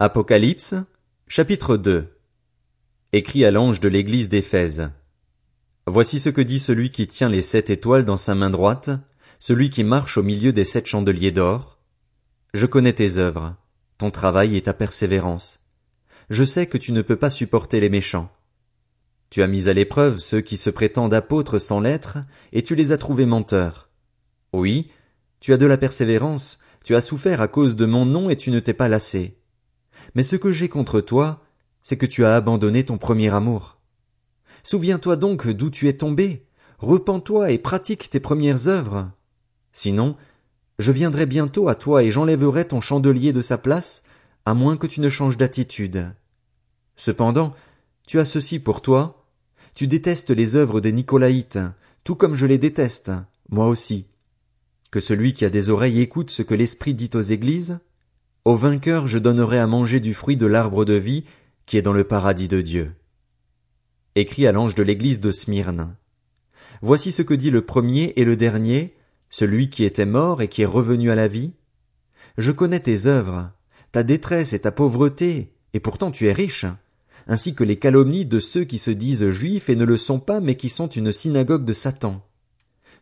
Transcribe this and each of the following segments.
Apocalypse, chapitre 2 Écrit à l'ange de l'église d'Éphèse. Voici ce que dit celui qui tient les sept étoiles dans sa main droite, celui qui marche au milieu des sept chandeliers d'or. Je connais tes œuvres, ton travail et ta persévérance. Je sais que tu ne peux pas supporter les méchants. Tu as mis à l'épreuve ceux qui se prétendent apôtres sans l'être, et tu les as trouvés menteurs. Oui, tu as de la persévérance, tu as souffert à cause de mon nom et tu ne t'es pas lassé. Mais ce que j'ai contre toi, c'est que tu as abandonné ton premier amour. Souviens-toi donc d'où tu es tombé, repens-toi et pratique tes premières œuvres. Sinon, je viendrai bientôt à toi et j'enlèverai ton chandelier de sa place, à moins que tu ne changes d'attitude. Cependant, tu as ceci pour toi, tu détestes les œuvres des Nicolaïtes, tout comme je les déteste, moi aussi. Que celui qui a des oreilles écoute ce que l'Esprit dit aux églises, au vainqueur je donnerai à manger du fruit de l'arbre de vie qui est dans le paradis de Dieu. Écrit à l'ange de l'église de Smyrne. Voici ce que dit le premier et le dernier, celui qui était mort et qui est revenu à la vie. Je connais tes œuvres, ta détresse et ta pauvreté, et pourtant tu es riche, ainsi que les calomnies de ceux qui se disent juifs et ne le sont pas mais qui sont une synagogue de Satan.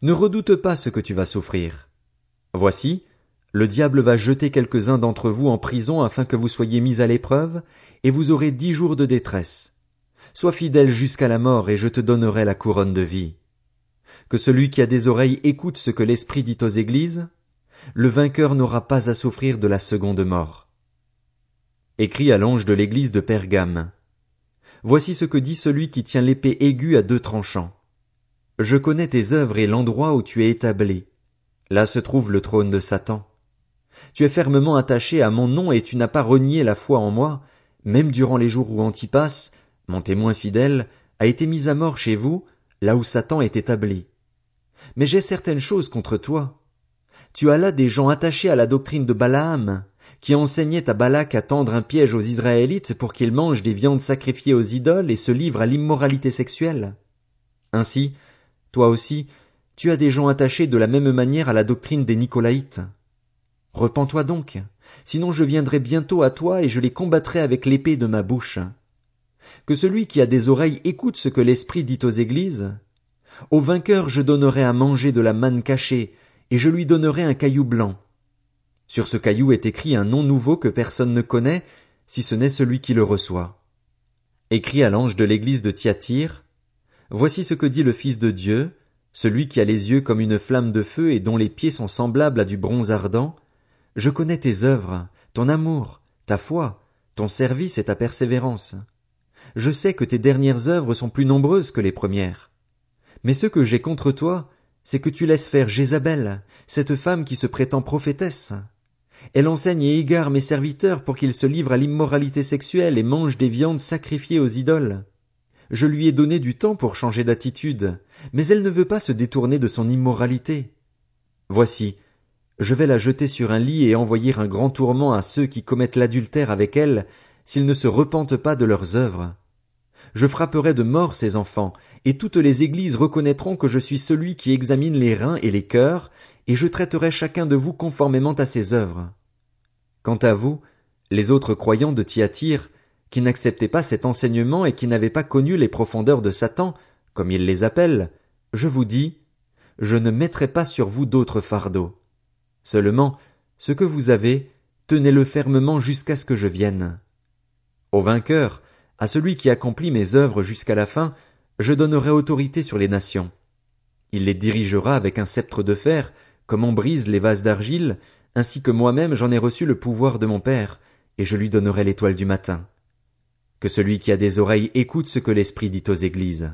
Ne redoute pas ce que tu vas souffrir. Voici, le diable va jeter quelques-uns d'entre vous en prison afin que vous soyez mis à l'épreuve, et vous aurez dix jours de détresse. Sois fidèle jusqu'à la mort, et je te donnerai la couronne de vie. Que celui qui a des oreilles écoute ce que l'Esprit dit aux églises. Le vainqueur n'aura pas à souffrir de la seconde mort. Écrit à l'ange de l'église de Pergame. Voici ce que dit celui qui tient l'épée aiguë à deux tranchants. Je connais tes œuvres et l'endroit où tu es établi. Là se trouve le trône de Satan. Tu es fermement attaché à mon nom et tu n'as pas renié la foi en moi, même durant les jours où Antipas, mon témoin fidèle, a été mis à mort chez vous, là où Satan est établi. Mais j'ai certaines choses contre toi. Tu as là des gens attachés à la doctrine de Balaam, qui enseignait à Balak à tendre un piège aux Israélites pour qu'ils mangent des viandes sacrifiées aux idoles et se livrent à l'immoralité sexuelle. Ainsi, toi aussi, tu as des gens attachés de la même manière à la doctrine des Nicolaïtes. Repens-toi donc, sinon je viendrai bientôt à toi et je les combattrai avec l'épée de ma bouche. Que celui qui a des oreilles écoute ce que l'Esprit dit aux églises. Au vainqueur je donnerai à manger de la manne cachée, et je lui donnerai un caillou blanc. Sur ce caillou est écrit un nom nouveau que personne ne connaît, si ce n'est celui qui le reçoit. Écrit à l'ange de l'église de Thyatire, Voici ce que dit le Fils de Dieu, celui qui a les yeux comme une flamme de feu et dont les pieds sont semblables à du bronze ardent, je connais tes œuvres, ton amour, ta foi, ton service et ta persévérance. Je sais que tes dernières œuvres sont plus nombreuses que les premières. Mais ce que j'ai contre toi, c'est que tu laisses faire Jézabel, cette femme qui se prétend prophétesse. Elle enseigne et égare mes serviteurs pour qu'ils se livrent à l'immoralité sexuelle et mangent des viandes sacrifiées aux idoles. Je lui ai donné du temps pour changer d'attitude, mais elle ne veut pas se détourner de son immoralité. Voici, je vais la jeter sur un lit et envoyer un grand tourment à ceux qui commettent l'adultère avec elle, s'ils ne se repentent pas de leurs œuvres. Je frapperai de mort ces enfants, et toutes les églises reconnaîtront que je suis celui qui examine les reins et les cœurs, et je traiterai chacun de vous conformément à ses œuvres. Quant à vous, les autres croyants de Thyatire, qui n'acceptaient pas cet enseignement et qui n'avaient pas connu les profondeurs de Satan, comme il les appelle, je vous dis, je ne mettrai pas sur vous d'autres fardeaux. Seulement, ce que vous avez, tenez-le fermement jusqu'à ce que je vienne. Au vainqueur, à celui qui accomplit mes œuvres jusqu'à la fin, je donnerai autorité sur les nations. Il les dirigera avec un sceptre de fer, comme on brise les vases d'argile, ainsi que moi-même j'en ai reçu le pouvoir de mon Père, et je lui donnerai l'étoile du matin. Que celui qui a des oreilles écoute ce que l'Esprit dit aux églises.